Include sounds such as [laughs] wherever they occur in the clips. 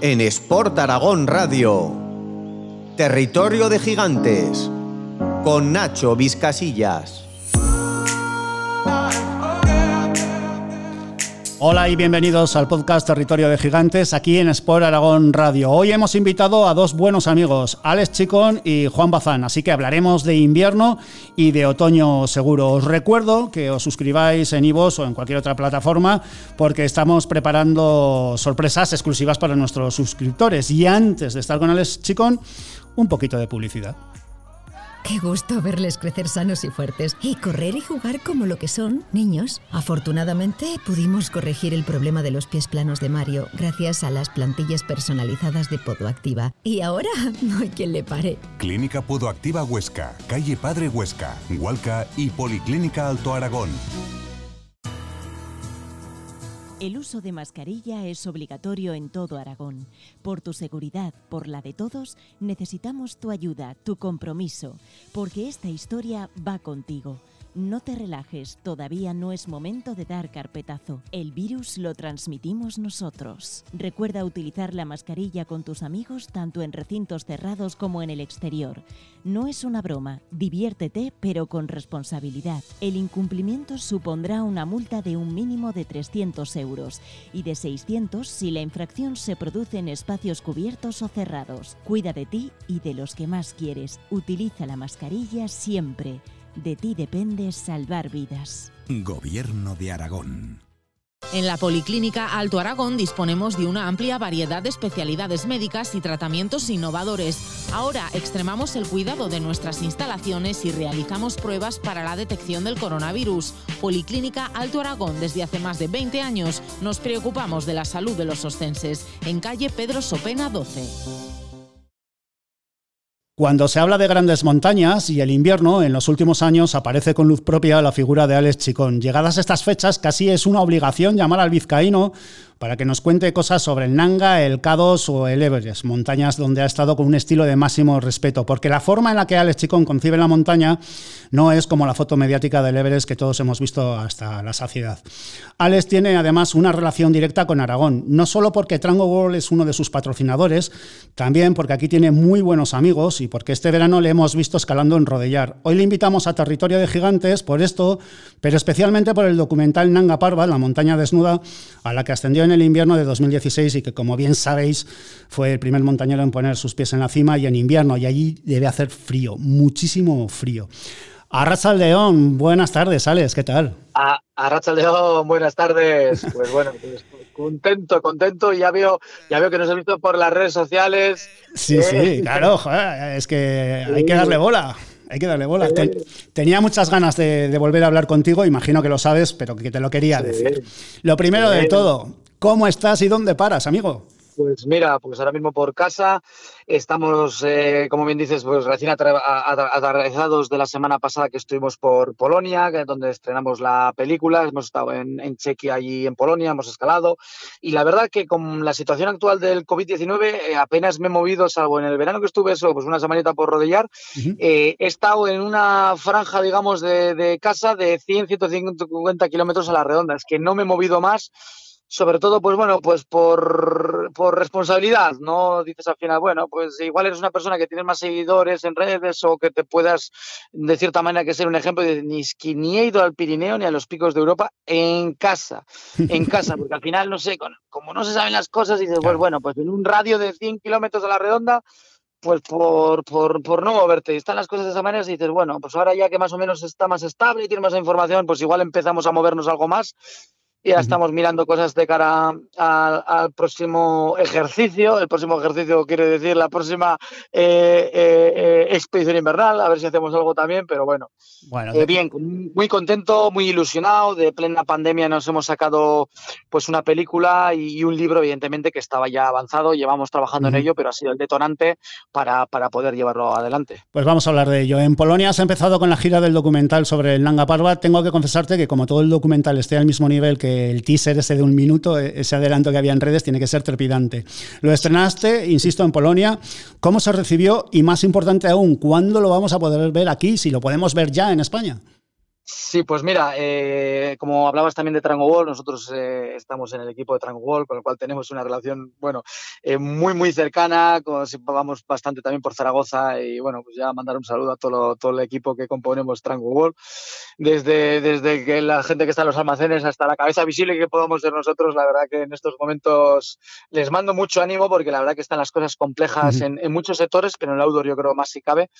en Sport Aragón Radio. Territorio de Gigantes con Nacho Vizcasillas. Hola y bienvenidos al podcast Territorio de Gigantes aquí en Sport Aragón Radio. Hoy hemos invitado a dos buenos amigos, Alex Chicón y Juan Bazán, así que hablaremos de invierno y de otoño seguro. Os recuerdo que os suscribáis en iVoox o en cualquier otra plataforma porque estamos preparando sorpresas exclusivas para nuestros suscriptores. Y antes de estar con Alex Chicón, un poquito de publicidad. Qué gusto verles crecer sanos y fuertes y correr y jugar como lo que son, niños. Afortunadamente pudimos corregir el problema de los pies planos de Mario gracias a las plantillas personalizadas de Podoactiva. Y ahora [laughs] no hay quien le pare. Clínica Podoactiva Huesca, calle Padre Huesca, Hualca y Policlínica Alto Aragón. El uso de mascarilla es obligatorio en todo Aragón. Por tu seguridad, por la de todos, necesitamos tu ayuda, tu compromiso, porque esta historia va contigo. No te relajes, todavía no es momento de dar carpetazo. El virus lo transmitimos nosotros. Recuerda utilizar la mascarilla con tus amigos tanto en recintos cerrados como en el exterior. No es una broma, diviértete pero con responsabilidad. El incumplimiento supondrá una multa de un mínimo de 300 euros y de 600 si la infracción se produce en espacios cubiertos o cerrados. Cuida de ti y de los que más quieres. Utiliza la mascarilla siempre. De ti depende salvar vidas. Gobierno de Aragón. En la Policlínica Alto Aragón disponemos de una amplia variedad de especialidades médicas y tratamientos innovadores. Ahora extremamos el cuidado de nuestras instalaciones y realizamos pruebas para la detección del coronavirus. Policlínica Alto Aragón desde hace más de 20 años nos preocupamos de la salud de los ostenses. En calle Pedro Sopena 12. Cuando se habla de grandes montañas y el invierno, en los últimos años aparece con luz propia la figura de Alex Chicón. Llegadas estas fechas, casi es una obligación llamar al vizcaíno para que nos cuente cosas sobre el Nanga, el K2 o el Everest, montañas donde ha estado con un estilo de máximo respeto, porque la forma en la que Alex Chicón concibe la montaña no es como la foto mediática del Everest que todos hemos visto hasta la saciedad. Alex tiene además una relación directa con Aragón, no solo porque Trango World es uno de sus patrocinadores, también porque aquí tiene muy buenos amigos y porque este verano le hemos visto escalando en Rodellar. Hoy le invitamos a Territorio de Gigantes por esto, pero especialmente por el documental Nanga Parva, la montaña desnuda, a la que ascendió en el invierno de 2016 y que, como bien sabéis, fue el primer montañero en poner sus pies en la cima y en invierno, y allí debe hacer frío, muchísimo frío. Arracha León, buenas tardes, Alex, ¿qué tal? A, Arracha León, buenas tardes. Pues bueno, pues contento, contento. Ya veo, ya veo que nos han visto por las redes sociales. Sí, sí, Eh, claro, joder, es que hay que darle bola. Hay que darle bola. Ten- tenía muchas ganas de, de volver a hablar contigo, imagino que lo sabes, pero que te lo quería decir. Lo primero de Sí. todo, ¿cómo estás y dónde paras, amigo? Pues mira, pues ahora mismo por casa estamos, eh, como bien dices, pues recién aterrizados de la semana pasada que estuvimos por Polonia, donde estrenamos la película. Hemos estado en, en Chequia allí en Polonia, hemos escalado. Y la verdad que con la situación actual del COVID-19 eh, apenas me he movido, salvo en el verano que estuve eso, pues una semanita por rodellar. Ujú. Eh, he estado en una franja, digamos, de, de casa de 100, 150 kilómetros a la redonda. Es que no me he movido más sobre todo, pues bueno, pues por, por responsabilidad, ¿no? Dices al final, bueno, pues igual eres una persona que tienes más seguidores en redes o que te puedas, de cierta manera, que ser un ejemplo de ni, ni he ido al Pirineo ni a los picos de Europa en casa, en casa, porque al final, no sé, como no se saben las cosas, dices, pues bueno, pues en un radio de 100 kilómetros a la redonda, pues por, por, por no moverte. Y están las cosas de esa manera y dices, bueno, pues ahora ya que más o menos está más estable y tiene más información, pues igual empezamos a movernos algo más. Y ya estamos mirando cosas de cara al, al próximo ejercicio. El próximo ejercicio quiere decir la próxima eh, eh, eh, expedición invernal, a ver si hacemos algo también, pero bueno, Bueno, eh, bien, muy contento, muy ilusionado. De plena pandemia nos hemos sacado pues una película y, y un libro, evidentemente, que estaba ya avanzado. Llevamos trabajando en ello, pero ha sido el detonante para, para poder llevarlo adelante. Pues vamos a hablar de ello. En Polonia has empezado con la gira del documental sobre el Nanga Parbat. Tengo que confesarte que como todo el documental esté al mismo nivel que el teaser ese de un minuto, e- ese adelanto que había en redes, tiene que ser trepidante. Lo estrenaste, insisto, en Polonia. ¿Cómo se recibió? Y más importante aún, ¿cuándo lo vamos a poder ver aquí? Si lo podemos ver ya en España. Sí, pues mira, eh, como hablabas también de Trango Wall, nosotros eh, estamos en el equipo de Trango Wall, con el cual tenemos una relación, bueno, eh, muy, muy cercana, con, vamos bastante también por Zaragoza y, bueno, pues ya mandar un saludo a todo, todo el equipo que componemos Trango Wall, desde, desde que la gente que está en los almacenes hasta la cabeza visible que podamos ser nosotros, la verdad que en estos momentos les mando mucho ánimo porque la verdad que están las cosas complejas en, en, muchos sectores, pero en el outdoor yo creo más si cabe.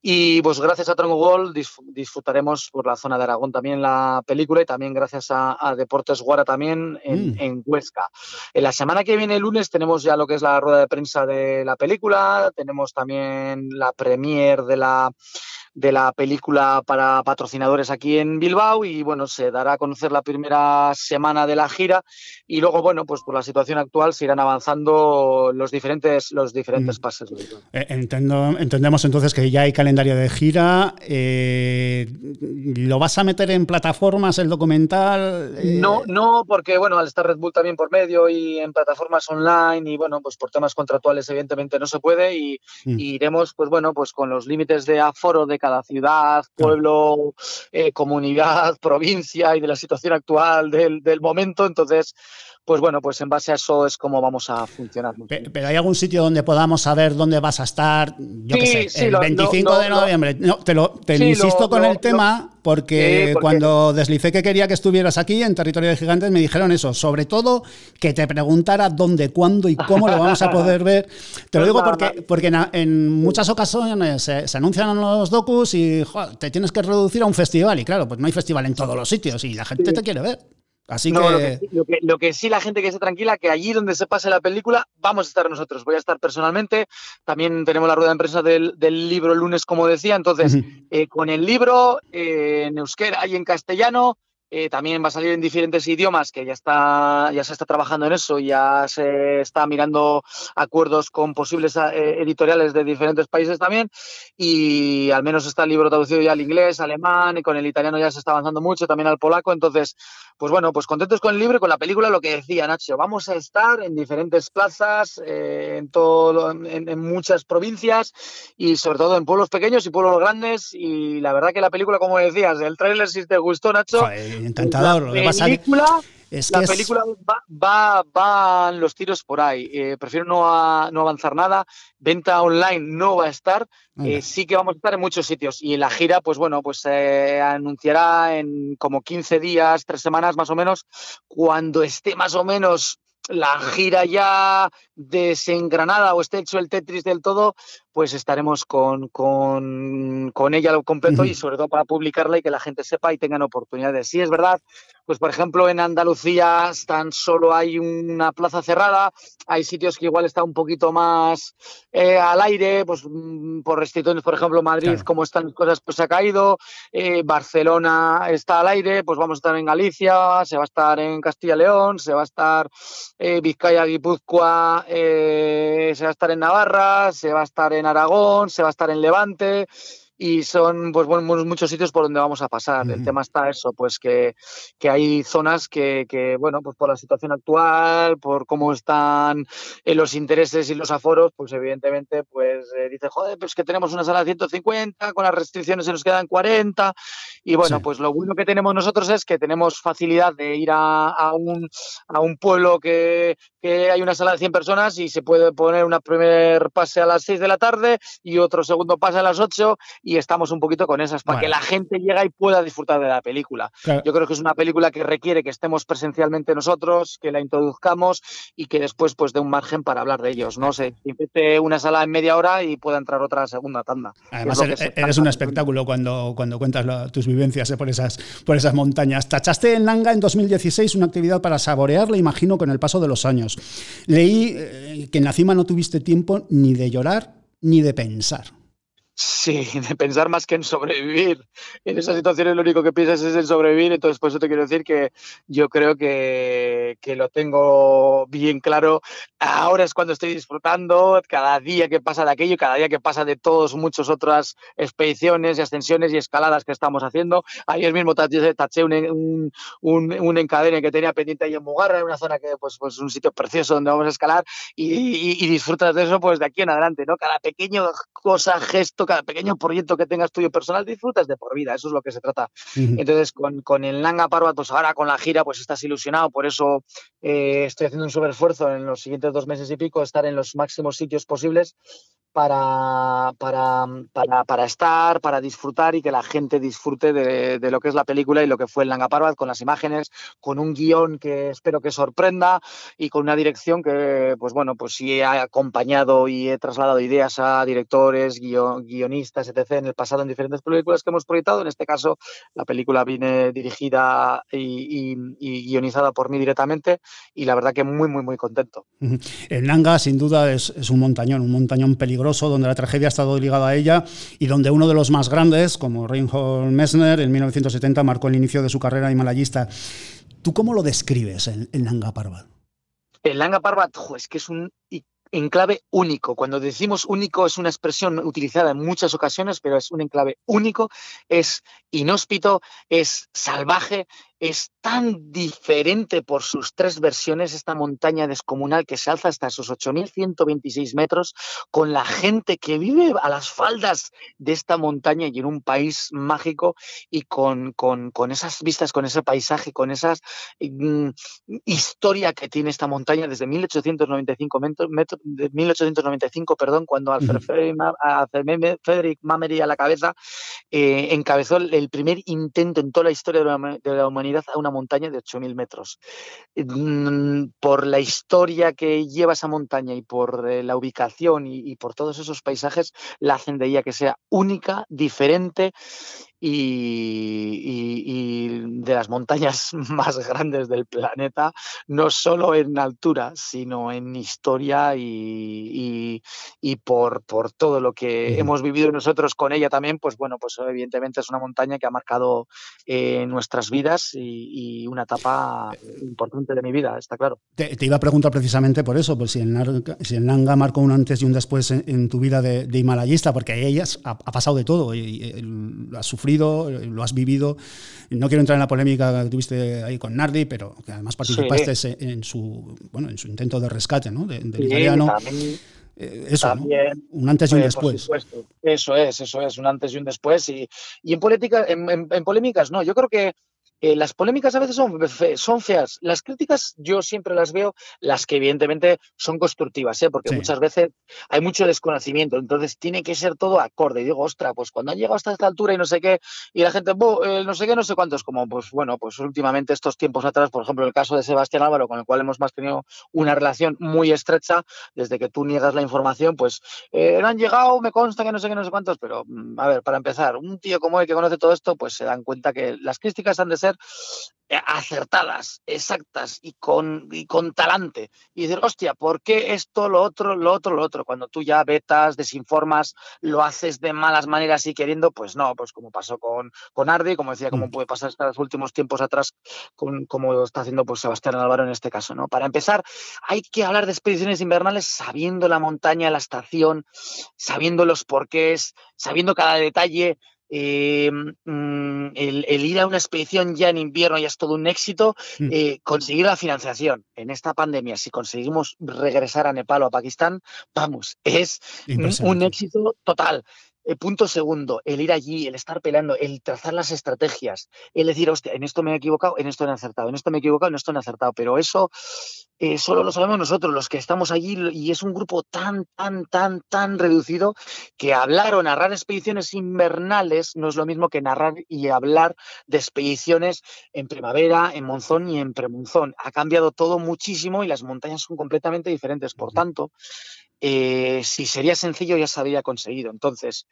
Y pues gracias a Trango Wall disfrutaremos por la zona de Aragón también la película y también gracias a, Deportes Guara también en, mm. en, Huesca. En la semana que viene, el lunes, tenemos ya lo que es la rueda de prensa de la película, tenemos también la premier de la de la película para patrocinadores aquí en Bilbao y bueno, se dará a conocer la primera semana de la gira y luego, bueno, pues por la situación actual se irán avanzando los diferentes, los diferentes mm. pases. Eh, entendemos entonces que ya hay calendario de gira. Eh, ¿Lo vas a meter en plataformas el documental? Eh, no, no, porque bueno, al estar Red Bull también por medio y en plataformas online y bueno, pues por temas contractuales evidentemente no se puede y, mm. y iremos pues bueno, pues con los límites de aforo de cada ciudad, pueblo, eh, comunidad, [laughs] provincia y de la situación actual del, del momento. Entonces, pues bueno, pues en base a eso es como vamos a funcionar. Pero, hay algún sitio donde podamos saber dónde vas a estar, yo qué sé, el 25 de noviembre. No, te lo, te insisto con el tema porque, cuando deslicé que quería que estuvieras aquí en Territorio de Gigantes me dijeron eso, sobre todo que te preguntara dónde, cuándo y cómo lo vamos a [laughs] poder ver. Te lo pues digo porque, porque en, muchas ocasiones se, anuncian los docus y te tienes que reducir a un festival y claro, pues no hay festival en todos los sitios y la gente te quiere ver. Así que... Lo que, sí la gente que esté tranquila, que allí donde se pase la película vamos a estar nosotros. Voy a estar personalmente. También tenemos la rueda de prensa del, libro el lunes, como decía. Entonces, eh, con el libro eh, en euskera y en castellano, eh, también va a salir en diferentes idiomas, que ya está, ya se está trabajando en eso, ya se está mirando acuerdos con posibles eh, editoriales de diferentes países también, y al menos está el libro traducido ya al inglés, alemán, y con el italiano ya se está avanzando mucho, también al polaco, entonces, pues bueno, pues contentos con el libro y con la película, lo que decía Nacho, vamos a estar en diferentes plazas, eh, en, todo, en, muchas provincias, y sobre todo en pueblos pequeños y pueblos grandes, y la verdad que la película, como decías, el tráiler si te gustó, Nacho, encantador. La película, la película va, va, los tiros por ahí. Eh, prefiero no, no, avanzar nada. Venta online no va a estar. Eh, sí que vamos a estar en muchos sitios. Y la gira, pues bueno, pues se anunciará en como 15 días, tres semanas más o menos, cuando esté más o menos la gira ya desengranada o esté hecho el Tetris del todo, pues estaremos con, con, con ella lo completo y [laughs] sobre todo para publicarla y que la gente sepa y tengan oportunidades. Sí, es verdad, pues por ejemplo en Andalucía tan solo hay una plaza cerrada, hay sitios que igual está un poquito más eh, al aire, pues mm, por restricciones, por ejemplo Madrid, como están las cosas, pues se ha caído, eh, Barcelona está al aire, pues vamos a estar en Galicia, se va a estar en Castilla-León, se va a estar eh, Vizcaya, Guipúzcoa, se va a estar en Navarra, se va a estar en Aragón, se va a estar en Levante, y son pues bueno, muchos sitios por donde vamos a pasar. El tema está eso, pues que, que hay zonas que, que, bueno, pues por la situación actual, por cómo están eh, los intereses y los aforos, pues evidentemente pues eh, dice, joder, pues que tenemos una sala de 150, con las restricciones se nos quedan 40 y bueno, pues lo bueno que tenemos nosotros es que tenemos facilidad de ir a, a, un, a un pueblo que, que hay una sala de 100 personas y se puede poner un primer pase a las 6 de la tarde y otro segundo pase a las 8 y estamos un poquito con esas, para que la gente llegue y pueda disfrutar de la película. Yo creo que es una película que requiere que estemos presencialmente nosotros, que la introduzcamos y que después pues dé un margen para hablar de ellos. No sé, empiece una sala en media hora y pueda entrar otra segunda tanda. Además, eres, un espectáculo cuando, cuando cuentas tus vivencias eh, por, esas, por esas montañas. Tachaste en Langa en 2016 una actividad para saborearla, imagino, con el paso de los años. Leí eh, que en la cima no tuviste tiempo ni de llorar ni de pensar. Sí, [laughs] de pensar más que en sobrevivir. En esas situaciones lo único que piensas es en sobrevivir, entonces por eso te quiero decir que yo creo que, que, lo tengo bien claro. Ahora es cuando estoy disfrutando, cada día que pasa de aquello, cada día que pasa de todos muchas otras expediciones y ascensiones y escaladas que estamos haciendo. Ayer mismo taché, un, un, un, encadene que tenía pendiente ahí en Mugarra, en una zona que pues, pues un sitio precioso donde vamos a escalar y, y, y disfrutas de eso pues de aquí en adelante, ¿no? Cada pequeño cosa, gesto, cada pequeño proyecto que tengas tuyo personal, disfrutas de por vida, eso es lo que se trata. Entonces, con, con, el Nanga Parbat, pues ahora con la gira, pues estás ilusionado, por eso eh, estoy haciendo un súper esfuerzo en los siguientes dos meses y pico, estar en los máximos sitios posibles para, para, para, para, estar, para disfrutar y que la gente disfrute de, de, lo que es la película y lo que fue el Nanga Parbat, con las imágenes, con un guion que espero que sorprenda y con una dirección que, pues bueno, pues sí he acompañado y he trasladado ideas a directores, guion, guionistas, etc. en el pasado en diferentes películas que hemos proyectado. En este caso, la película viene dirigida y, y, y guionizada por mí directamente y la verdad que muy, muy, muy contento. El Nanga, sin duda, es, es un montañón, un montañón peligroso donde la tragedia ha estado ligada a ella y donde uno de los más grandes, como Reinhold Messner, en 1970 marcó el inicio de su carrera himalayista. ¿Tú cómo lo describes, el, el Nanga? El Nanga Parbat, es que es un enclave único. Cuando decimos único es una expresión utilizada en muchas ocasiones, pero es un enclave único, es inhóspito, es salvaje, es tan diferente por sus tres versiones, esta montaña descomunal que se alza hasta esos 8.126 metros, con la gente que vive a las faldas de esta montaña y en un país mágico y con, con, con esas vistas, con ese paisaje, con esa mm, historia que tiene esta montaña desde 1895, metro, metro, de 1895 perdón, cuando Alfred Frederick Mamery a la cabeza eh, encabezó el, primer intento en toda la historia de la, de a una montaña de 8.000 metros. Mm, por la historia que lleva esa montaña y por eh, la ubicación y, y por todos esos paisajes, la hacen de ella que sea única, diferente y, y, y, de las montañas [laughs] más grandes del planeta, no solo en altura, sino en historia y, y por, por, todo lo que hemos vivido nosotros con ella también, pues bueno, pues evidentemente es una montaña que ha marcado eh, nuestras vidas y, una etapa importante de mi vida, está claro. Te, te iba a preguntar precisamente por eso, pues si el, si el Nanga marcó un antes y un después en, en tu vida de, de, himalayista, porque ella ha, ha pasado de todo y, ha sufrido lo has vivido. No quiero entrar en la polémica que tuviste ahí con Nardi, pero que además participaste sí. en, su, bueno, en su intento de rescate ¿no? de, del sí, italiano. También, eh, eso, también, ¿no? un antes y un después. Eso es, eso es, un antes y un después. Y, y en, política, en, en, en polémicas, no, yo creo que eh, las polémicas a veces son, fe, son, feas. Las críticas yo siempre las veo, las que evidentemente son constructivas, ¿eh? porque sí. muchas veces hay mucho desconocimiento, entonces tiene que ser todo acorde. Y digo, ostra, pues cuando han llegado hasta esta altura y no sé qué, y la gente, eh, no sé qué, no sé cuántos, como pues bueno, pues últimamente estos tiempos atrás, por ejemplo, el caso de Sebastián Álvaro, con el cual hemos más tenido una relación muy estrecha, desde que tú niegas la información, pues eh, no han llegado, me consta que no sé qué, no sé cuántos, pero mm, a ver, para empezar, un tío como él que conoce todo esto, pues se dan cuenta que las críticas han de ser eh, acertadas, exactas y con, y con talante. Y decir, hostia, ¿por qué esto, lo otro, lo otro, lo otro? Cuando tú ya vetas, desinformas, lo haces de malas maneras y queriendo, pues no, pues como pasó con, con Ardi, como decía, como puede pasar estos últimos tiempos atrás, con, como está haciendo pues Sebastián Álvaro en este caso, ¿no? Para empezar, hay que hablar de expediciones invernales sabiendo la montaña, la estación, sabiendo los porqués, sabiendo cada detalle, eh, el, el, ir a una expedición ya en invierno ya es todo un éxito, eh, conseguir la financiación en esta pandemia, si conseguimos regresar a Nepal o a Pakistán, vamos, es un éxito total. Eh, punto segundo, el ir allí, el estar peleando, el trazar las estrategias, el decir, hostia, en esto me he equivocado, en esto no he acertado, en esto me he equivocado, en esto no he acertado, pero eso eh, solo lo sabemos nosotros, los que estamos allí, y es un grupo tan, tan, tan, tan reducido que hablar o narrar expediciones invernales no es lo mismo que narrar y hablar de expediciones en primavera, en monzón y en premonzón. Ha cambiado todo muchísimo y las montañas son completamente diferentes. Por tanto, eh, si sería sencillo ya se habría conseguido. Entonces,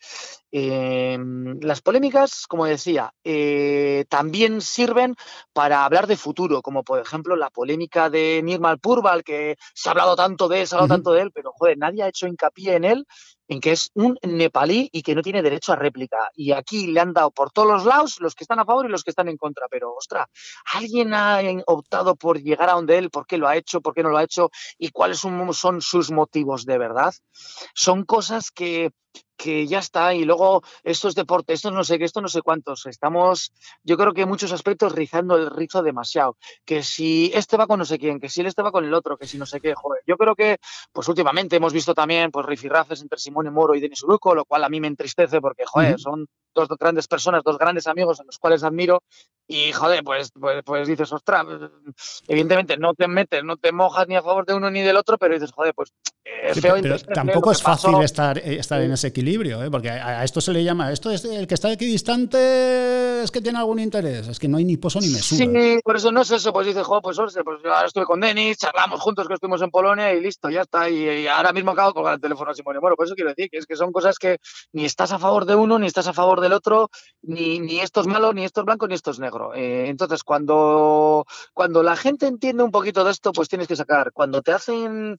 eh, las polémicas, como decía, eh, también sirven para hablar de futuro, como por ejemplo la polémica de Nirmal Purval, que se ha hablado tanto de él, se ha hablado uh -huh. tanto de él, pero joder, nadie ha hecho hincapié en él en que es un nepalí y que no tiene derecho a réplica. Y aquí le han dado por todos los lados los que están a favor y los que están en contra. Pero, ostra, ¿alguien ha optado por llegar a donde él? ¿Por qué lo ha hecho? ¿Por qué no lo ha hecho? ¿Y cuáles son, sus motivos de verdad? Son cosas que que ya está, y luego esto es deporte, esto no sé qué, esto no sé cuántos. Estamos, yo creo que en muchos aspectos rizando el rizo demasiado. Que si este va con no sé quién, que si este va con el otro, que si no sé qué, joder. Yo creo que, pues últimamente hemos visto también, pues rifirrafes entre Simone Moro y Denis Uruco, lo cual a mí me entristece porque, joder, son dos grandes personas, dos grandes amigos a los cuales admiro y joder, pues, pues, pues dices, ostras, evidentemente no te metes, no te mojas ni a favor de uno ni del otro, pero dices, joder, pues es feo. pero tampoco es fácil estar, eh, estar en ese equilibrio, ¿eh? porque a, esto se le llama, esto es el que está aquí distante, es que tiene algún interés, es que no hay ni pozo ni mesura. Sí, por eso no es eso, pues dices, joder, pues, pues yo ahora estuve con Denis, charlamos juntos que estuvimos en Polonia y listo, ya está, y, ahora mismo acabo de colgar el teléfono a Simone Moro, por eso quiero decir que es que son cosas que ni estás a favor de uno, ni estás a favor del otro, ni, ni esto es malo, ni esto es blanco, ni esto es negro. Eh, entonces, cuando, cuando la gente entiende un poquito de esto, pues tienes que sacar. Cuando te hacen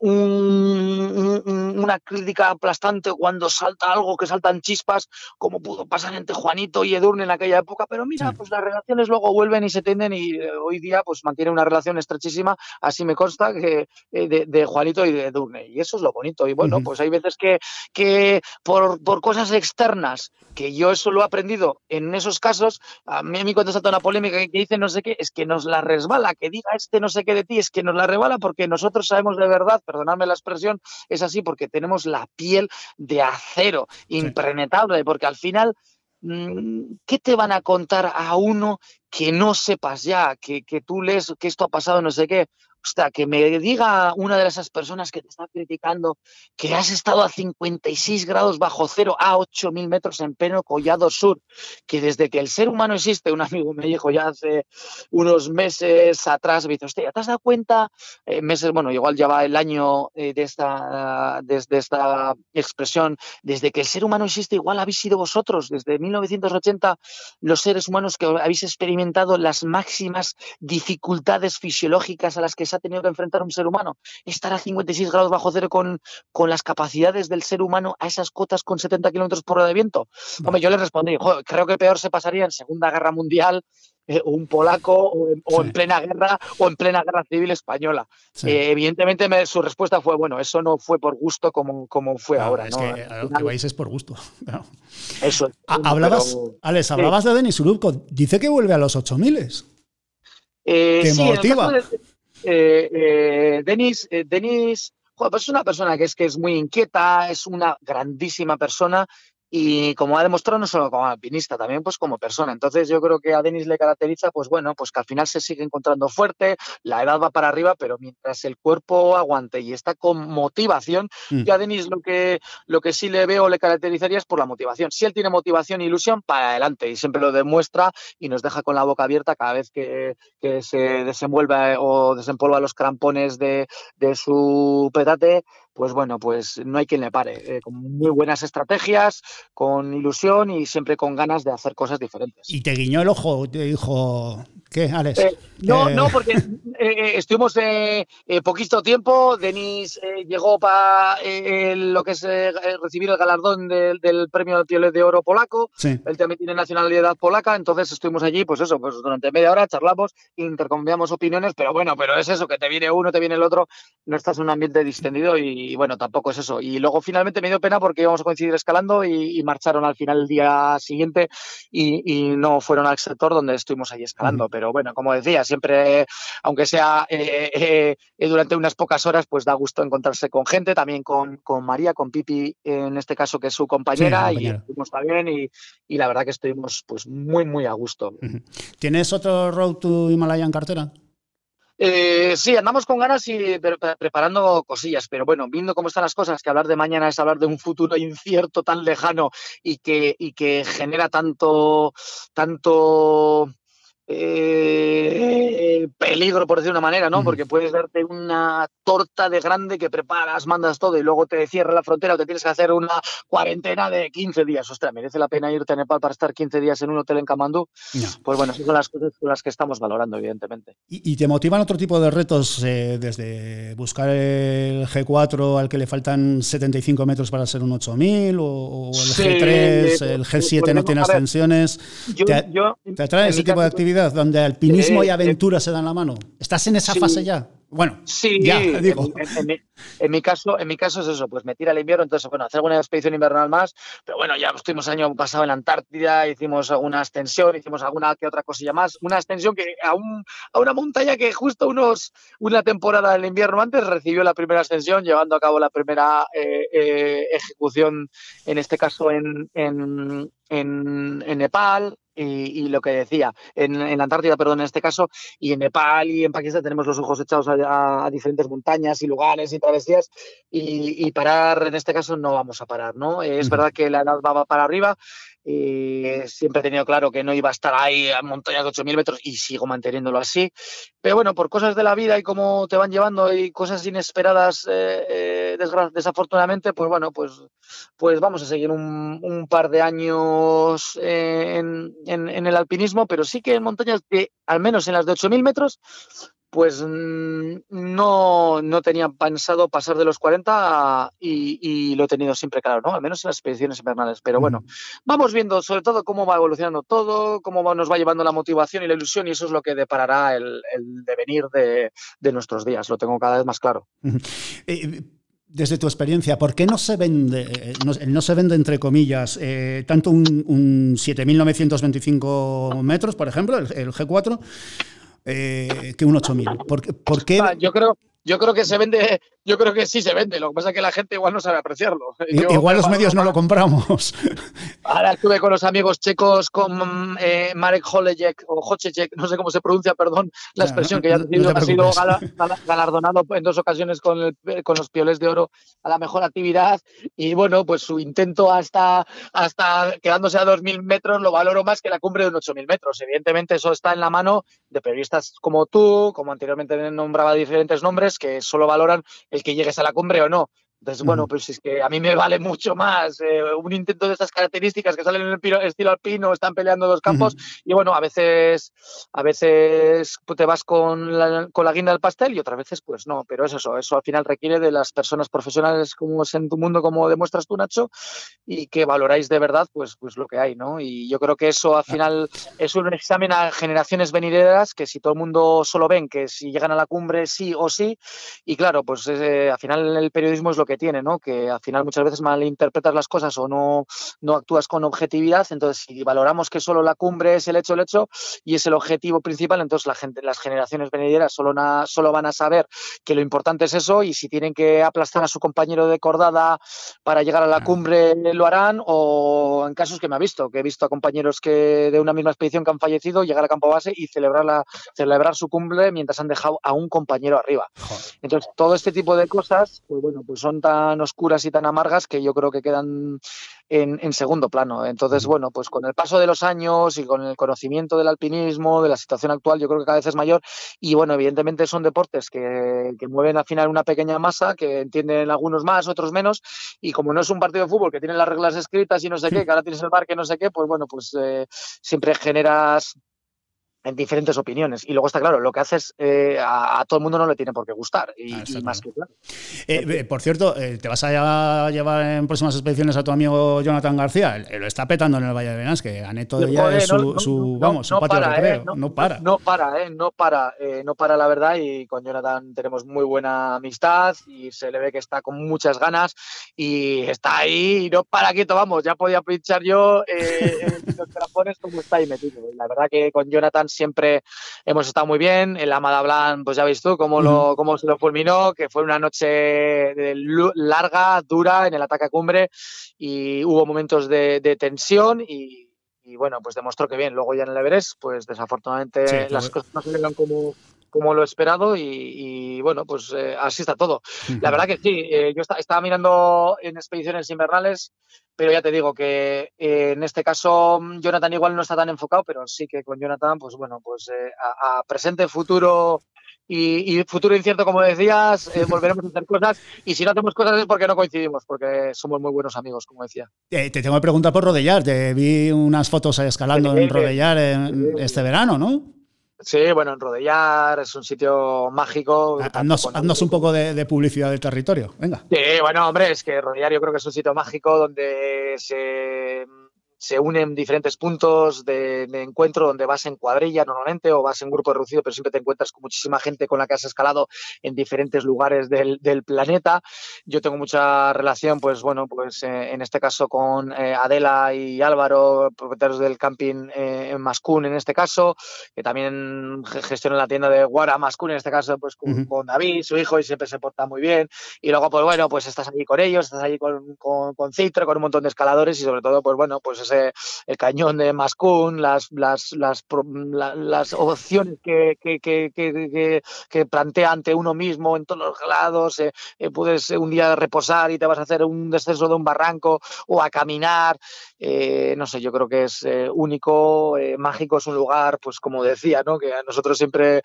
una crítica aplastante, cuando salta algo que saltan chispas, como pudo pasar entre Juanito y Edurne en aquella época, pero mira, pues las relaciones luego vuelven y se tienden y eh, hoy día pues mantiene una relación estrechísima, así me consta, que eh, de, Juanito y de Edurne. Y eso es lo bonito. Y bueno, pues hay veces que, que por, por cosas externas, que yo eso lo he aprendido en esos casos, a mí, a mí cuando salta una polémica que dice no sé qué, es que nos la resbala, que diga este no sé qué de ti, es que nos la resbala porque nosotros sabemos de verdad, perdonadme la expresión, es así porque tenemos la piel de acero, impenetrable, porque al final mm, ¿qué te van a contar a uno que no sepas ya, que, que, tú lees que esto ha pasado, no sé qué? Que me diga una de esas personas que te está criticando que has estado a 56 grados bajo cero a 8.000 metros en pleno Collado Sur, que desde que el ser humano existe, un amigo me dijo ya hace unos meses atrás, me dice, hostia, ¿te has dado cuenta? Eh, meses, bueno, igual ya va el año eh, de esta, desde esta expresión, desde que el ser humano existe, igual habéis sido vosotros, desde 1980, los seres humanos que habéis experimentado las máximas dificultades fisiológicas a las que se ha tenido que enfrentar un ser humano. Estar a 56 grados bajo cero con, con las capacidades del ser humano a esas cotas con 70 kilómetros por hora de viento. Hombre, yo le respondí, creo que peor se pasaría en Segunda Guerra Mundial eh, un polaco o, en, plena guerra o en plena guerra civil española. Eh, evidentemente su respuesta fue, bueno, eso no fue por gusto como, como fue ahora. Es que lo que vais es por gusto. [laughs] Eso Hablabas, Alex, hablabas de Denis Urubko. Dice que vuelve a los 8000. Eh, ¿Te motiva? Eh, eh, Denis, eh, Denis pues es una persona que es, que es muy inquieta, es una grandísima persona y como ha demostrado no solo como alpinista, también pues como persona. Entonces yo creo que a Denis le caracteriza, pues bueno, pues que al final se sigue encontrando fuerte, la edad va para arriba, pero mientras el cuerpo aguante y está con motivación, mm. yo a Denis lo que, lo que sí le veo le caracterizaría es por la motivación. Si él tiene motivación e ilusión, para adelante y siempre lo demuestra y nos deja con la boca abierta cada vez que, que se desenvuelve o desempolva los crampones de, de su petate, pues bueno, pues no hay quien le pare. Eh, con muy buenas estrategias, con ilusión y siempre con ganas de hacer cosas diferentes. Y te guiñó el ojo, te dijo, ¿qué, Alex? Eh, no, no, porque eh, estuvimos poquito tiempo. Denis llegó para lo que es recibir el galardón del, premio de Oro polaco. Él también tiene nacionalidad polaca, entonces estuvimos allí, pues eso, pues durante media hora charlamos, intercambiamos opiniones, pero bueno, pero es eso, que te viene uno, te viene el otro, no estás en un ambiente distendido y y bueno, tampoco es eso. Y luego finalmente me dio pena porque íbamos a coincidir escalando y, marcharon al final el día siguiente y, no fueron al sector donde estuvimos ahí escalando. Pero bueno, como decía, siempre, aunque sea eh, eh, eh, durante unas pocas horas, pues da gusto encontrarse con gente, también con, con María, con Pipi, en este caso que es su compañera, y estuvimos también y, y, la verdad que estuvimos pues muy, muy a gusto. ¿Tienes otro Road to Himalaya en cartera? Eh, sí, andamos con ganas y preparando cosillas, pero bueno, viendo cómo están las cosas, que hablar de mañana es hablar de un futuro incierto tan lejano y que, y que genera tanto, tanto eh, peligro, por decir una manera, ¿no? Porque puedes darte una torta de grande que preparas, mandas todo y luego te cierra la frontera o te tienes que hacer una cuarentena de 15 días. Ostras, ¿merece la pena irte a Nepal para estar 15 días en un hotel en Kamandú? Pues bueno, son las cosas las que estamos valorando, evidentemente. ¿Y, te motivan otro tipo de retos eh, desde buscar el G4 al que le faltan 75 metros para ser un 8000 o, el G3, el G7 no tiene ascensiones? ¿Te, atrae ese tipo de donde alpinismo y eh, aventura se dan la mano. ¿Estás en esa fase ya? Bueno, sí, [laughs] digo. En, mi, caso, en mi caso es eso, pues me tira el invierno, entonces, bueno, hacer alguna expedición invernal más, pero bueno, ya estuvimos el año pasado en la Antártida, hicimos alguna ascensión, hicimos alguna que otra cosilla más, una ascensión que a, a una montaña que justo unos, una temporada del invierno antes recibió la primera ascensión, llevando a cabo la primera eh, eh, ejecución, en este caso en, en, en, en Nepal, y, lo que decía, en, en, la Antártida, perdón, en este caso, y en Nepal y en Pakistán tenemos los ojos echados a, diferentes montañas y lugares y travesías, y, parar, en este caso, no vamos a parar, ¿no? Es verdad que la edad va para arriba, y siempre he tenido claro que no iba a estar ahí a montañas de 8.000 metros y sigo manteniéndolo así. Pero bueno, por cosas de la vida y cómo te van llevando y cosas inesperadas, eh, eh, desafortunadamente, pues bueno, pues, pues vamos a seguir un, par de años en, en, el alpinismo, pero sí que en montañas que, al menos en las de 8.000 metros, pues mm, no, no tenía pensado pasar de los 40 y, lo he tenido siempre claro, ¿no? Al menos en las expediciones invernales. Pero bueno, vamos viendo sobre todo cómo va evolucionando todo, cómo nos va llevando la motivación y la ilusión y eso es lo que deparará el, devenir de, nuestros días. Lo tengo cada vez más claro. Eh, desde tu experiencia, ¿por qué no se vende, eh, no, se vende entre comillas, eh, tanto un, un 7.925 metros, por ejemplo, el, el G4, eh, que un 8000. ¿Por, ¿Por, qué? Ah, yo creo, yo creo que se vende, yo creo que sí se vende, lo que pasa es que la gente igual no sabe apreciarlo. igual los medios no lo compramos. Ahora estuve con los amigos checos, con eh, Marek Holejek, o Hocecek, no sé cómo se pronuncia, perdón, la expresión que ya ha sido galardonado en dos ocasiones con, con los pioles de oro a la mejor actividad. Y bueno, pues su intento hasta, hasta quedándose a 2.000 metros lo valoro más que la cumbre de un 8.000 metros. Evidentemente eso está en la mano de periodistas como tú, como anteriormente nombraba diferentes nombres, que solo valoran el que llegues a la cumbre o no. Entonces, bueno, pues es que a mí me vale mucho más eh, un intento de estas características que salen en el estilo alpino, están peleando dos campos y bueno, a veces a veces te vas con la, con la guinda del pastel y otras veces pues no, pero es eso, eso al final requiere de las personas profesionales como es en tu mundo, como demuestras tú, Nacho, y que valoráis de verdad pues, pues lo que hay, ¿no? Y yo creo que eso al final es un examen a generaciones venideras que si todo el mundo solo ven que si llegan a la cumbre sí o sí, y claro, pues eh, al final el periodismo es lo que tiene, ¿no? Que al final muchas veces malinterpretas las cosas o no, no actúas con objetividad. Entonces, si valoramos que solo la cumbre es el hecho, el hecho y es el objetivo principal, entonces la gente, las generaciones venideras solo, solo van a saber que lo importante es eso y si tienen que aplastar a su compañero de cordada para llegar a la cumbre lo harán o en casos que me ha visto, que he visto a compañeros que de una misma expedición que han fallecido llegar a campo base y celebrar, la, celebrar su cumbre mientras han dejado a un compañero arriba. Entonces, todo este tipo de cosas, pues bueno, pues son tan oscuras y tan amargas que yo creo que quedan en, segundo plano. Entonces, bueno, pues con el paso de los años y con el conocimiento del alpinismo, de la situación actual, yo creo que cada vez es mayor. Y bueno, evidentemente son deportes que, mueven al final una pequeña masa, que entienden algunos más, otros menos. Y como no es un partido de fútbol que tiene las reglas escritas y no sé qué, que ahora tienes el bar que no sé qué, pues bueno, pues eh, siempre generas en diferentes opiniones. Y luego está claro, lo que haces eh, a, todo el mundo no le tiene por qué gustar. Y, ah, más que claro. Eh, eh, por cierto, ¿te vas a llevar en próximas expediciones a tu amigo Jonathan García? lo está petando en el Valle de Venas, que gané todo ya su, vamos, su patio para, de no, para. No para, no para, no para la verdad. Y con Jonathan tenemos muy buena amistad y se le ve que está con muchas ganas y está ahí y no para quieto, vamos. Ya podía pinchar yo los pones como está ahí metido. La verdad que con Jonathan siempre hemos estado muy bien. El Amada Blanc, pues ya ves tú cómo, lo, cómo se lo fulminó, que fue una noche larga, dura en el ataque a cumbre y hubo momentos de, tensión y, bueno, pues demostró que bien. Luego ya en el Everest, pues desafortunadamente las cosas no salieron como, como lo esperado y, bueno, pues eh, así está todo. La verdad que sí, eh, yo estaba mirando en expediciones invernales, pero ya te digo que eh, en este caso mm, Jonathan igual no está tan enfocado, pero sí que con Jonathan, pues bueno, pues a, presente, futuro y, futuro incierto, como decías, [laughs] volveremos a hacer cosas. Y si no hacemos cosas es porque no coincidimos, porque somos muy buenos amigos, como decía. te tengo que preguntar por Rodellar. Te vi unas fotos escalando en Rodellar este verano, ¿no? Sí, bueno, en Rodellar es un sitio mágico. Haznos, un poco de, publicidad del territorio, venga. Sí, bueno, hombre, es que Rodellar yo creo que es un sitio mágico donde se se unen diferentes puntos de, encuentro donde vas en cuadrilla normalmente o vas en grupo reducido, pero siempre te encuentras con muchísima gente con la que has escalado en diferentes lugares del, planeta. Yo tengo mucha relación, pues bueno, pues eh, en este caso con eh, Adela y Álvaro, propietarios del camping eh, en Mascún en este caso, que también gestionan la tienda de Guara Mascún en este caso, pues con, David, su hijo, y siempre se porta muy bien. Y luego, pues bueno, pues estás allí con ellos, estás allí con, con, con Citro, con un montón de escaladores y sobre todo, pues bueno, pues el cañón de Mascún, las, las, las, opciones que, que, que, que, plantea ante uno mismo en todos los lados. Eh, eh, puedes un día reposar y te vas a hacer un descenso de un barranco o a caminar. Eh, no sé, yo creo que es único, mágico, es un lugar, pues como decía, ¿no? que a nosotros siempre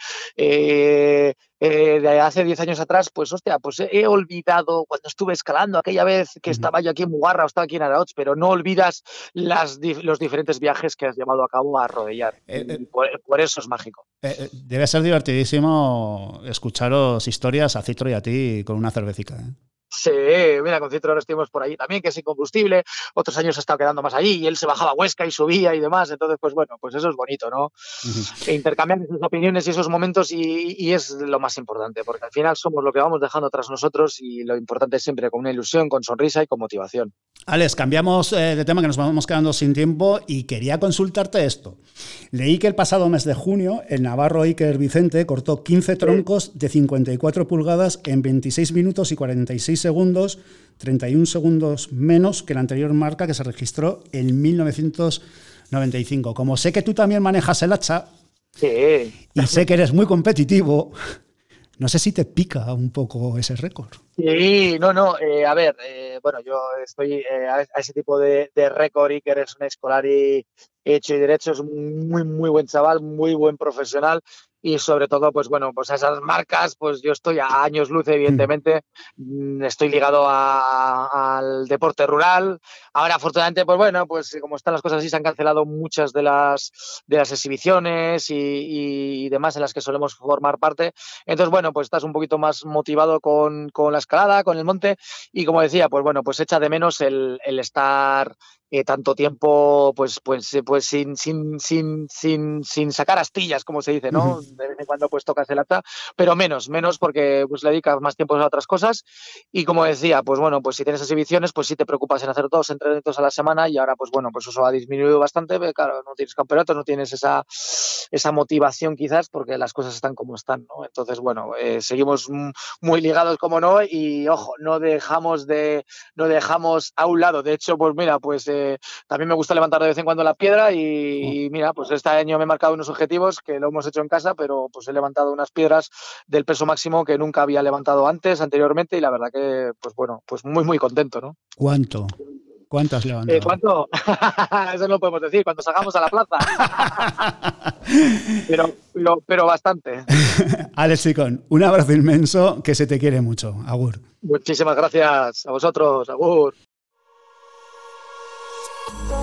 de hace 10 años atrás, pues hostia, pues he olvidado cuando estuve escalando aquella vez que estaba yo aquí en Mugarra o estaba aquí en Araoch, pero no olvidas las, los diferentes viajes que has llevado a cabo a rodellar. Eh, eh, por, eso es mágico. Eh, debe ser divertidísimo escucharos historias a Citro y a ti con una cervecita. Sí, mira, con Citro estuvimos por allí también, que sin combustible, otros años ha estado quedando más allí y él se bajaba a Huesca y subía y demás, entonces pues bueno, pues eso es bonito, ¿no? E intercambiar sus opiniones y esos momentos y, es lo más importante, porque al final somos lo que vamos dejando tras nosotros y lo importante es siempre con una ilusión, con sonrisa y con motivación. Alex, cambiamos eh, de tema que nos vamos quedando sin tiempo y quería consultarte esto. Leí que el pasado mes de junio el Navarro Iker Vicente cortó 15 troncos de 54 pulgadas en 26 minutos y 46 segundos, 31 segundos menos que la anterior marca que se registró en 1995. Como sé que tú también manejas el hacha y sé que eres muy competitivo, no sé si te pica un poco ese récord. Sí, no, no, eh, a ver, eh, bueno, yo estoy eh, a, ese tipo de, de récord y que eres un escolar y hecho y derecho, es un muy, muy buen chaval, muy buen profesional y sobre todo, pues bueno, pues a esas marcas, pues yo estoy a años luz, evidentemente, mm, estoy ligado al deporte rural. Ahora, afortunadamente, pues bueno, pues como están las cosas así, se han cancelado muchas de las, de las exhibiciones y, demás en las que solemos formar parte. Entonces, bueno, pues estás un poquito más motivado con, con la escalada, con el monte y como decía, pues bueno, pues echa de menos el, el estar eh, tanto tiempo pues pues eh, pues sin, sin, sin, sin, sin sacar astillas, como se dice, ¿no? De vez en cuando pues tocas el acta, pero menos, menos porque pues le dedicas más tiempo a otras cosas y como decía, pues bueno, pues si tienes exhibiciones, pues sí te preocupas en hacer dos entrenamientos a la semana y ahora pues bueno, pues eso ha disminuido bastante, pero claro, no tienes campeonato, no tienes esa, esa motivación quizás porque las cosas están como están, ¿no? Entonces, bueno, eh, seguimos muy ligados como no y ojo, no dejamos de, no dejamos a un lado, de hecho, pues mira, pues también me gusta levantar de vez en cuando la piedra y, mira, pues este año me he marcado unos objetivos que lo hemos hecho en casa, pero pues he levantado unas piedras del peso máximo que nunca había levantado antes, anteriormente, y la verdad que, pues bueno, pues muy, muy contento, ¿no? ¿Cuánto? ¿Cuántas levantado? Eh, ¿Cuánto? [laughs] Eso no lo podemos decir, cuando salgamos a la plaza. [laughs] pero, pero bastante. [laughs] Alex Sicón, un abrazo inmenso que se te quiere mucho. Agur. Muchísimas gracias a vosotros. Agur. Go.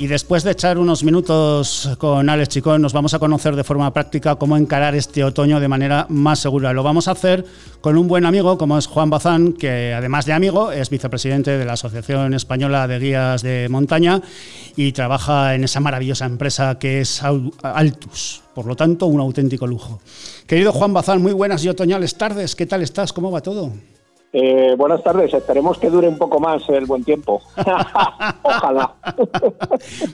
Y después de echar unos minutos con Alex Chicón, nos vamos a conocer de forma práctica cómo encarar este otoño de manera más segura. Lo vamos a hacer con un buen amigo como es Juan Bazán, que además de amigo es vicepresidente de la Asociación Española de Guías de Montaña y trabaja en esa maravillosa empresa que es Altus. Por lo tanto, un auténtico lujo. Querido Juan Bazán, muy buenas y otoñales tardes. ¿Qué tal estás? ¿Cómo va todo? Eh, buenas tardes, esperemos que dure un poco más el buen tiempo. [laughs] Ojalá.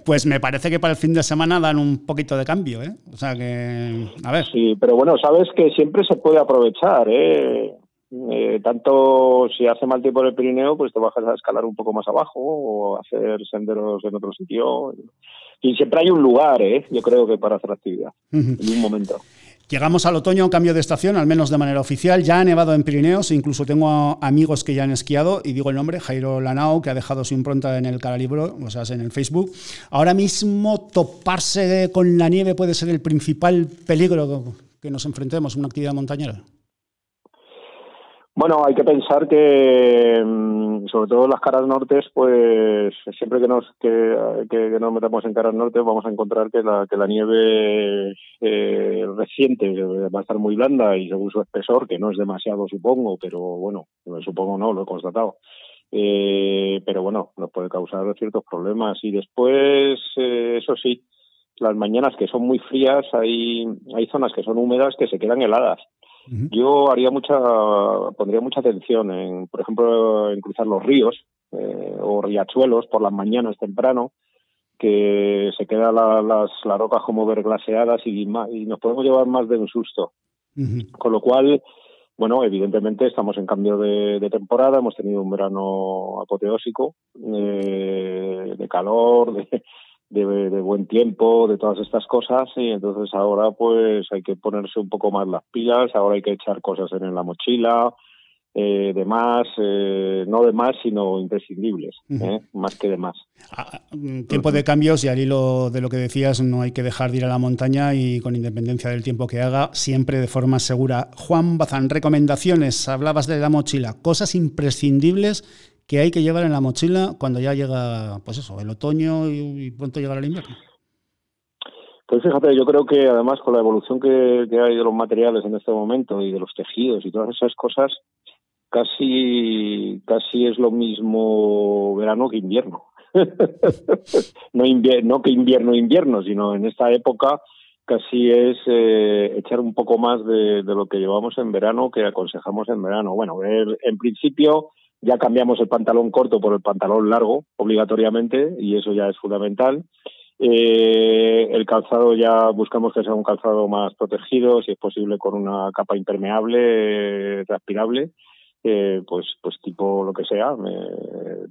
pues me parece que para el fin de semana dan un poquito de cambio, ¿eh? O sea que, a ver. Sí, pero bueno, sabes que siempre se puede aprovechar, ¿eh? eh tanto si hace mal tiempo en el Pirineo, pues te bajas a escalar un poco más abajo o hacer senderos en otro sitio. Y siempre hay un lugar, ¿eh? yo creo que para hacer actividad, en un momento. Llegamos al otoño, cambio de estación, al menos de manera oficial. Ya ha nevado en Pirineos, incluso tengo amigos que ya han esquiado, y digo el nombre, Jairo Lanao, que ha dejado su impronta en el Caralibro, o sea, en el Facebook. Ahora mismo toparse con la nieve puede ser el principal peligro que nos enfrentemos en una actividad montañera. Bueno, hay que pensar que, mm, sobre todo las caras nortes, pues siempre que nos que, que, nos metamos en caras norte vamos a encontrar que la, que la nieve eh, reciente va a estar muy blanda y según su espesor, que no es demasiado supongo, pero bueno, supongo no, lo he constatado. Eh, pero bueno, nos puede causar ciertos problemas. Y después, eh, eso sí, las mañanas que son muy frías, hay, hay zonas que son húmedas que se quedan heladas. Yo haría mucha, pondría mucha atención en, por ejemplo, en cruzar los ríos eh, o riachuelos por las mañanas temprano, que se quedan las, las rocas como verglaseadas y, y nos podemos llevar más de un susto. Con lo cual, bueno, evidentemente estamos en cambio de, temporada, hemos tenido un verano apoteósico, eh, de calor, de, de, buen tiempo, de todas estas cosas y entonces ahora pues hay que ponerse un poco más las pilas, ahora hay que echar cosas en la mochila, eh, de más, eh, no de más, sino imprescindibles, ¿eh? más que de más. Ah, mm, tiempo de cambios y al hilo de lo que decías, no hay que dejar de ir a la montaña y con independencia del tiempo que haga, siempre de forma segura. Juan Bazán, recomendaciones, hablabas de la mochila, cosas imprescindibles que hay que llevar en la mochila cuando ya llega, pues eso, el otoño y, pronto llegará el invierno? Pues fíjate, yo creo que además con la evolución que, hay de los materiales en este momento y de los tejidos y todas esas cosas, casi, casi es lo mismo verano que invierno. [laughs] no, invierno, que invierno, invierno, sino en esta época casi es eh, echar un poco más de, de, lo que llevamos en verano que aconsejamos en verano. Bueno, en principio ya cambiamos el pantalón corto por el pantalón largo, obligatoriamente, y eso ya es fundamental. Eh, el calzado ya buscamos que sea un calzado más protegido, si es posible con una capa impermeable, transpirable, eh, pues, pues tipo lo que sea.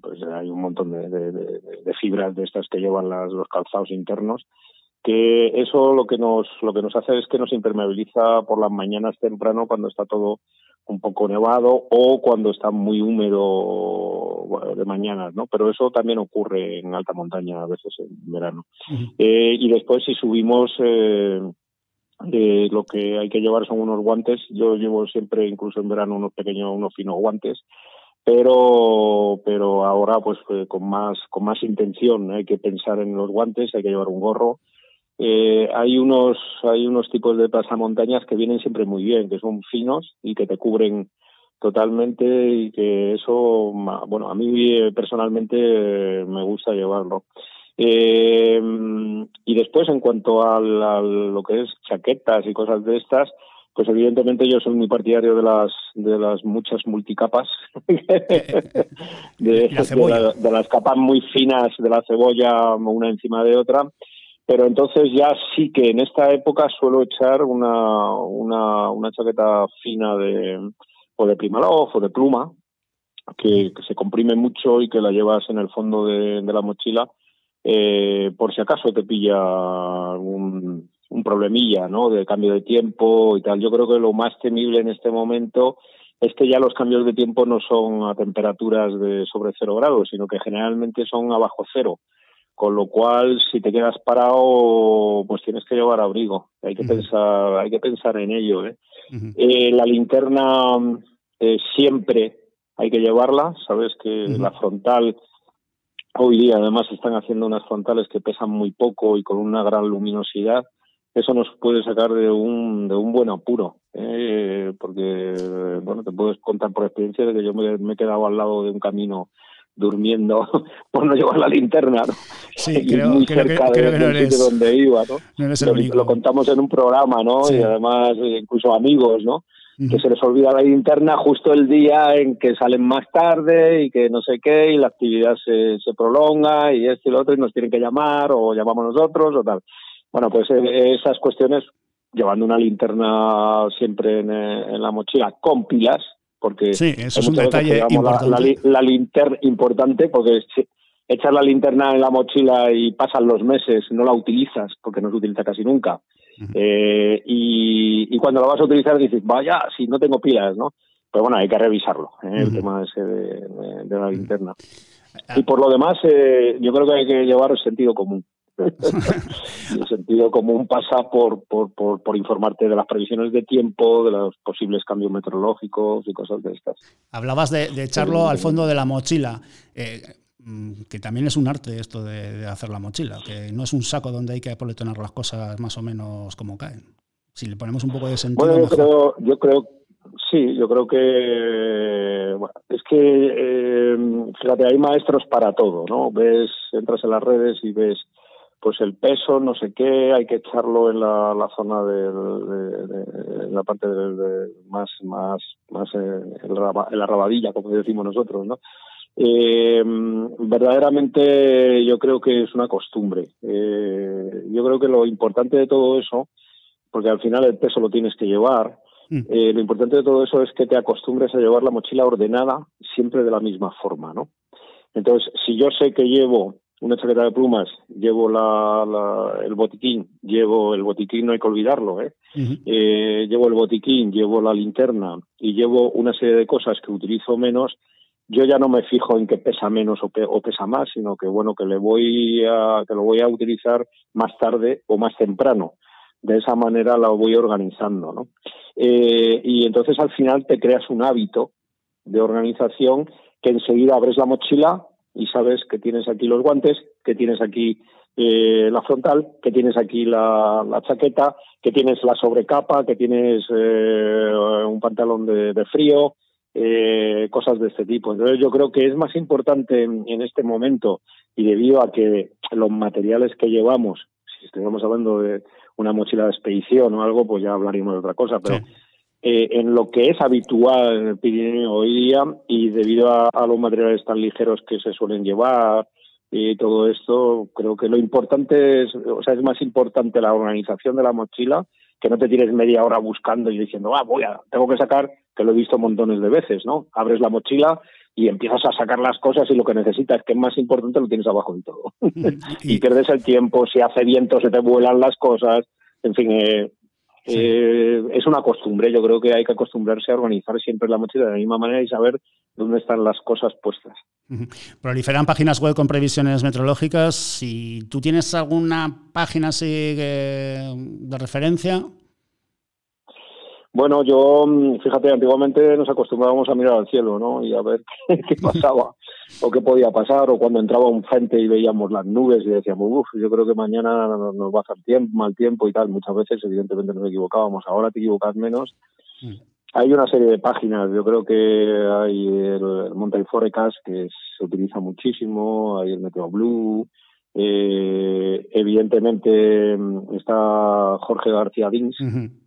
pues hay un montón de, fibras de estas que llevan las, los calzados internos que eso lo que nos lo que nos hace es que nos impermeabiliza por las mañanas temprano cuando está todo un poco nevado o cuando está muy húmedo de mañanas, ¿no? Pero eso también ocurre en alta montaña a veces en verano. eh, y después si subimos eh, eh, lo que hay que llevar son unos guantes. Yo llevo siempre, incluso en verano, unos pequeños, unos finos guantes pero pero ahora pues eh, con más con más intención hay que pensar en los guantes hay que llevar un gorro eh, hay unos hay unos tipos de pasamontañas que vienen siempre muy bien, que son finos y que te cubren totalmente y que eso, bueno, a mí eh, personalmente eh, me gusta llevarlo. Eh, y después, en cuanto a, lo que es chaquetas y cosas de estas, pues evidentemente yo soy muy partidario de las de las muchas multicapas. [laughs] De, [laughs] de, las capas muy finas de la cebolla una encima de otra pero entonces ya sí que en esta época suelo echar una, una, una chaqueta fina de o de primalof o de pluma que, se comprime mucho y que la llevas en el fondo de, la mochila eh, por si acaso te pilla un, un problemilla ¿no? de cambio de tiempo y tal. Yo creo que lo más temible en este momento es que ya los cambios de tiempo no son a temperaturas de sobre cero grados, sino que generalmente son a bajo cero. Con lo cual, si te quedas parado, pues tienes que llevar abrigo. Hay que pensar, hay que pensar en ello. ¿eh? eh la linterna eh, siempre hay que llevarla. Sabes que la frontal hoy día, además, están haciendo unas frontales que pesan muy poco y con una gran luminosidad. Eso nos puede sacar de un de un buen apuro, ¿eh? porque bueno, te puedes contar por experiencia de que yo me, me he quedado al lado de un camino durmiendo [laughs] por no llevar la linterna, ¿no? Sí, creo, muy cerca que, de, del sitio donde iba, ¿no? lo, contamos en un programa, ¿no? Y además eh, incluso amigos, ¿no? Que se les olvida la linterna justo el día en que salen más tarde y que no sé qué, y la actividad se, se prolonga y esto y lo otro, y nos tienen que llamar o llamamos nosotros o tal. Bueno, pues eh, esas cuestiones, llevando una linterna siempre en, en la mochila con pilas, porque sí, eso es un detalle importante. La, linterna importante, porque echar la linterna en la mochila y pasan los meses, no la utilizas, porque no se utiliza casi nunca. eh, y, y, cuando la vas a utilizar dices, vaya, si no tengo pilas, ¿no? Pero bueno, hay que revisarlo, ¿eh? el tema ese de, de, la linterna. Ah. Y por lo demás, eh, yo creo que hay que llevar el sentido común. [laughs] el sentido común pasa por, por, por, informarte de las previsiones de tiempo, de los posibles cambios meteorológicos y cosas de estas. Hablabas de, echarlo al fondo de la mochila. Eh, mm, que también es un arte esto de, hacer la mochila, que no es un saco donde hay que apolitonar las cosas más o menos como caen. Si le ponemos un poco de sentido. Bueno, yo creo, yo creo Sí, yo creo que bueno, es que eh, fíjate hay maestros para todo, ¿no? Ves, entras en las redes y ves pues el peso, no sé qué, hay que echarlo en la, la zona de, de, la parte de, más más más eh, en, la, rabadilla, como decimos nosotros, ¿no? Eh, verdaderamente yo creo que es una costumbre. Eh, yo creo que lo importante de todo eso, porque al final el peso lo tienes que llevar, Mm. Eh, lo importante de todo eso es que te acostumbres a llevar la mochila ordenada siempre de la misma forma, ¿no? Entonces, si yo sé que llevo una chaqueta de plumas, llevo la, el botiquín, llevo el botiquín, no hay que olvidarlo, ¿eh? ¿eh? Llevo el botiquín, llevo la linterna y llevo una serie de cosas que utilizo menos, yo ya no me fijo en que pesa menos o, o, pesa más, sino que bueno que le voy a que lo voy a utilizar más tarde o más temprano de esa manera la voy organizando, ¿no? Eh, y entonces al final te creas un hábito de organización que enseguida abres la mochila y sabes que tienes aquí los guantes, que tienes aquí eh, la frontal, que tienes aquí la, chaqueta, que tienes la sobrecapa, que tienes eh, un pantalón de, frío, cosas de este tipo. Entonces yo creo que es más importante en, este momento y debido a que los materiales que llevamos, si estamos hablando de, una mochila de expedición o algo, pues ya hablaríamos de otra cosa, pero eh, en lo que es habitual en el Pirineo hoy día y debido a, los materiales tan ligeros que se suelen llevar y todo esto, creo que lo importante es, o sea, es más importante la organización de la mochila que no te tires media hora buscando y diciendo, ah, voy a, tengo que sacar, que lo he visto montones de veces, ¿no? Abres la mochila y empiezas a sacar las cosas y lo que necesitas, que es más importante, lo tienes abajo de todo. [laughs] y, pierdes el tiempo, si hace viento se te vuelan las cosas, en fin, eh, eh, es una costumbre, yo creo que hay que acostumbrarse a organizar siempre la mochila de la misma manera y saber dónde están las cosas puestas. Proliferan páginas web con previsiones meteorológicas. Si tú tienes alguna página así de referencia. Bueno, yo, mm, fíjate, antiguamente nos acostumbrábamos a mirar al cielo, ¿no? Y a ver [laughs] qué, pasaba, o qué podía pasar, o cuando entraba un frente y veíamos las nubes y decíamos, uff, yo creo que mañana nos va a hacer tiempo, mal tiempo y tal. Muchas veces, evidentemente, nos equivocábamos. Ahora te equivocas menos. Mm. Hay una serie de páginas, yo creo que hay el, el Monte Forecast, que se utiliza muchísimo, hay el Meteo Blue, eh, evidentemente mm, está Jorge García Dins,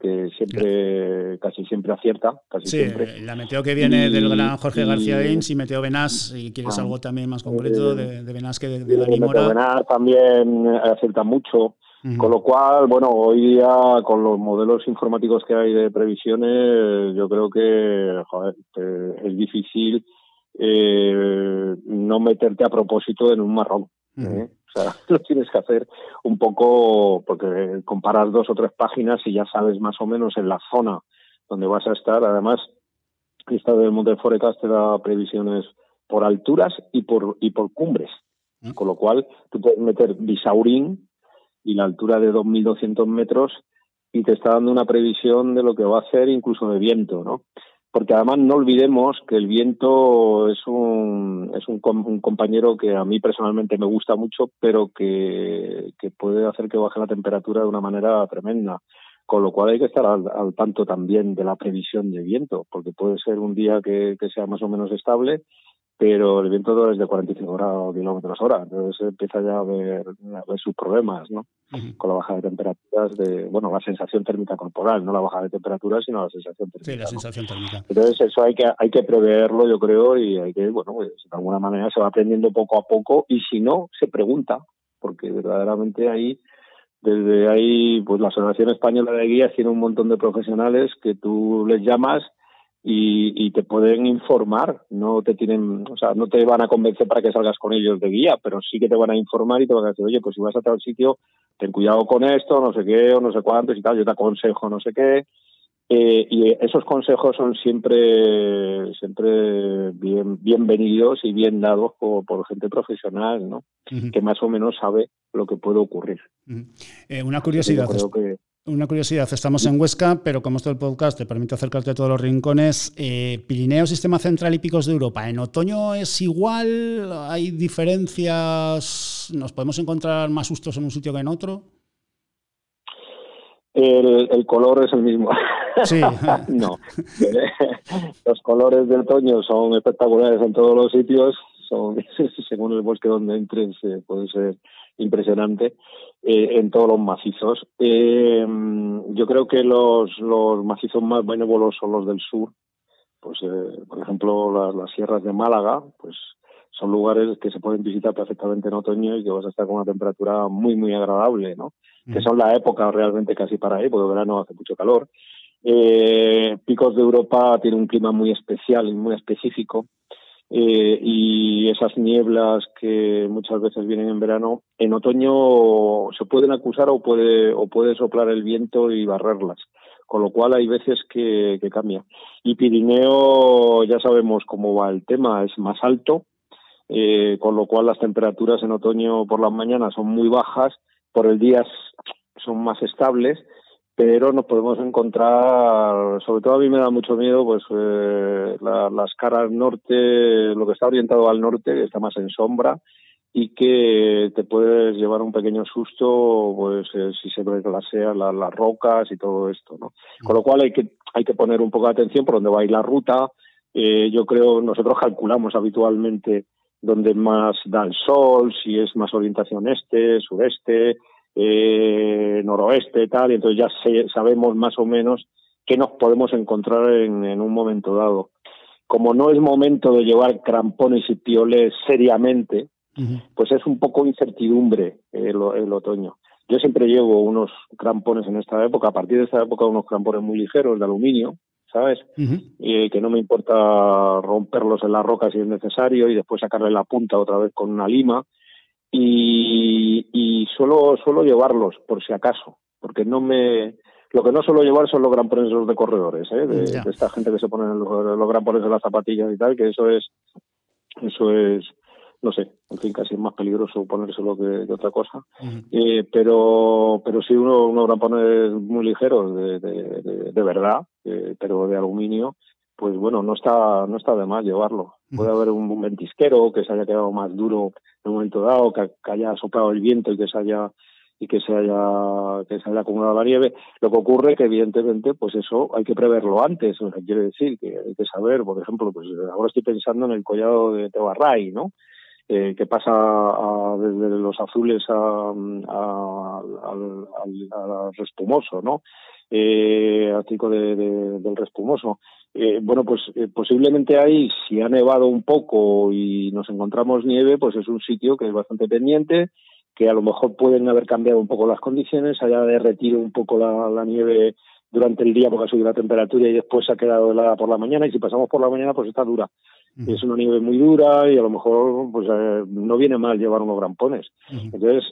que siempre, casi siempre acierta. Casi sí, la meteo que viene del gran Jorge García Dins y Meteo Benás, si quieres ah, algo también más concreto eh, de, de Benás que de, de Dani Mora. Benás también acierta mucho. Con lo cual, bueno, hoy día con los modelos informáticos que hay de previsiones, yo creo que joder, es difícil eh, no meterte a propósito en un marrón. ¿eh? O sea, [laughs] lo tienes que hacer un poco porque comparas dos o tres páginas y ya sabes más o menos en la zona donde vas a estar. Además, esta del Monte Forecast te da previsiones por alturas y por y por cumbres. Mm. Con lo cual, tú puedes meter Bisaurín y la altura de 2.200 metros y te está dando una previsión de lo que va a hacer incluso de viento, ¿no? Porque además no olvidemos que el viento es un, es un, compañero que a mí personalmente me gusta mucho, pero que, puede hacer que baje la temperatura de una manera tremenda. Con lo cual hay que estar al, tanto también de la previsión de viento, porque puede ser un día que sea más o menos estable pero el viento es de 45 grados kilómetros hora, entonces empieza ya a ver, sus problemas, ¿no? Con la baja de temperaturas, de, bueno, la sensación térmica corporal, no la baja de temperaturas, sino la sensación térmica. Sí, la sensación térmica. Entonces eso hay que hay que preverlo, yo creo, y hay que, bueno, pues, de alguna manera se va aprendiendo poco a poco, y si no, se pregunta, porque verdaderamente ahí desde ahí, pues la Asociación Española de Guías tiene un montón de profesionales que tú les llamas y, te pueden informar, no te tienen, o sea, no te van a convencer para que salgas con ellos de guía, pero sí que te van a informar y te van a decir, oye, pues si vas a tal sitio, ten cuidado con esto, no sé qué, o no sé cuántos y tal, yo te aconsejo no sé qué, Eh, y esos consejos son siempre siempre bien bienvenidos y bien dados por, gente profesional, ¿no? Que más o menos sabe lo que puede ocurrir. Eh, una curiosidad. Una curiosidad, estamos en Huesca, pero como esto el podcast te permite acercarte a todos los rincones, eh, Pirineo, Sistema Central y Picos de Europa, ¿en otoño es igual? ¿Hay diferencias? ¿Nos podemos encontrar más sustos en un sitio que en otro? El, color es el mismo. Sí. [laughs] no. [laughs] los colores del otoño son espectaculares en todos los sitios. Son, [laughs] según el bosque donde entres, eh, puede ser impresionante eh, en todos los macizos. Eh, yo creo que los, los macizos más benévolos son los del sur. Pues, por ejemplo, las, las sierras de Málaga, pues son lugares que se pueden visitar perfectamente en otoño y que vas a estar con una temperatura muy, muy agradable, ¿no? Que son la época realmente casi para ahí, porque el verano hace mucho calor. Eh, Picos de Europa tiene un clima muy especial y muy específico. Eh, y esas nieblas que muchas veces vienen en verano, en otoño se pueden acusar o puede, o puede soplar el viento y barrerlas con lo cual hay veces que, que, cambia. Y Pirineo, ya sabemos cómo va el tema, es más alto, eh, con lo cual las temperaturas en otoño por las mañanas son muy bajas, por el día son más estables, pero nos podemos encontrar, sobre todo a mí me da mucho miedo, pues eh, las caras norte, lo que está orientado al norte, que está más en sombra, y que te puedes llevar un pequeño susto pues eh, si se glasean las rocas y todo esto no con lo cual hay que hay que poner un poco de atención por dónde va a ir la ruta. Eh, yo creo nosotros calculamos habitualmente donde más da el sol, si es más orientación este, sureste, eh, noroeste, tal, y entonces ya sabemos más o menos qué nos podemos encontrar en, un momento dado. Como no es momento de llevar crampones y pioles seriamente, pues es un poco incertidumbre el, el otoño. Yo siempre llevo unos crampones en esta época, a partir de esta época unos crampones muy ligeros de aluminio, ¿sabes? y que no me importa romperlos en la roca si es necesario y después sacarle la punta otra vez con una lima. Y, y solo, suelo llevarlos, por si acaso, porque no me... Lo que no suelo llevar son los grampones de corredores, ¿eh? de, esta gente que se pone los, los grampones de las zapatillas y tal, que eso es... Eso es no sé, en fin, casi es más peligroso ponérselo que, que otra cosa. eh, pero pero sí uno, unos grampones muy ligeros de, de, de, verdad, eh, pero de aluminio, pues bueno, no está no está de más llevarlo. Puede haber un, ventisquero que se haya quedado más duro en un momento dado, que, haya soplado el viento y que se haya y que se haya que se haya acumulado la nieve. Lo que ocurre que evidentemente pues eso hay que preverlo antes. O sea, quiere decir que hay que saber por ejemplo pues ahora estoy pensando en el collado de Tebarray no eh, que pasa desde los azules a, al, respumoso, ¿no? Eh, artículo de, del respumoso. Eh, bueno, pues eh, posiblemente ahí, si ha nevado un poco y nos encontramos nieve, pues es un sitio que es bastante pendiente, que a lo mejor pueden haber cambiado un poco las condiciones, haya derretido un poco la, la nieve durante el día porque ha subido la temperatura y después se ha quedado helada por la mañana y si pasamos por la mañana pues está dura. Es una nieve muy dura y a lo mejor pues eh, no viene mal llevar unos grampones. Entonces,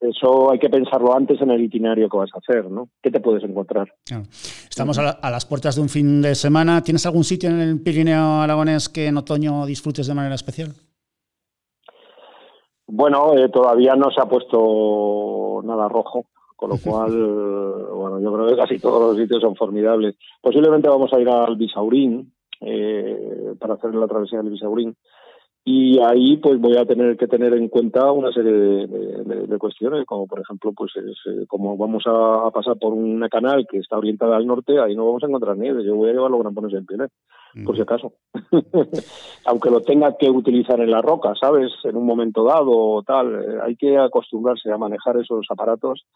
eso hay que pensarlo antes en el itinerario que vas a hacer, ¿no? ¿Qué te puedes encontrar? Estamos a, las puertas de un fin de semana. ¿Tienes algún sitio en el Pirineo Aragonés que en otoño disfrutes de manera especial? Bueno, eh, todavía no se ha puesto nada rojo, con lo [laughs] cual, bueno, yo creo que casi todos los sitios son formidables. Posiblemente vamos a ir al Bisaurín, eh, para hacer la travesía del Bisaurín. Y ahí pues voy a tener que tener en cuenta una serie de, cuestiones, como por ejemplo, pues eh, como vamos a, pasar por una canal que está orientada al norte, ahí no vamos a encontrar nieve. Yo voy a llevar los grampones en pie, por si acaso. [laughs] Aunque lo tenga que utilizar en la roca, ¿sabes? En un momento dado o tal, eh, hay que acostumbrarse a manejar esos aparatos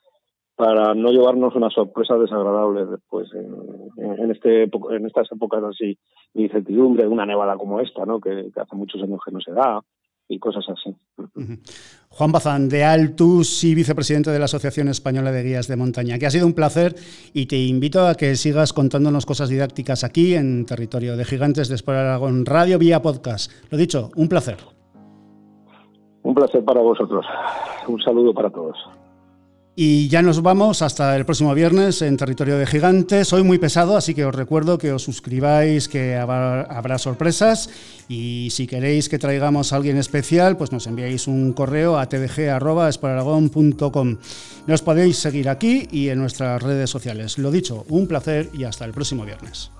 para no llevarnos una sorpresa desagradable después en, este en estas épocas así de incertidumbre, una nevada como esta, ¿no? Que, hace muchos años que no se da y cosas así. Juan Bazán, de Altus y vicepresidente de la Asociación Española de Guías de Montaña, que ha sido un placer y te invito a que sigas contándonos cosas didácticas aquí en Territorio de Gigantes de Espora Aragón Radio vía podcast. Lo dicho, un placer. Un placer para vosotros. Un saludo para todos. Y ya nos vamos hasta el próximo viernes en Territorio de Gigantes. Soy muy pesado, así que os recuerdo que os suscribáis, que habrá, sorpresas. Y si queréis que traigamos a alguien especial, pues nos enviáis un correo a tdg.esporaragón.com. Nos podéis seguir aquí y en nuestras redes sociales. Lo dicho, un placer y hasta el próximo viernes.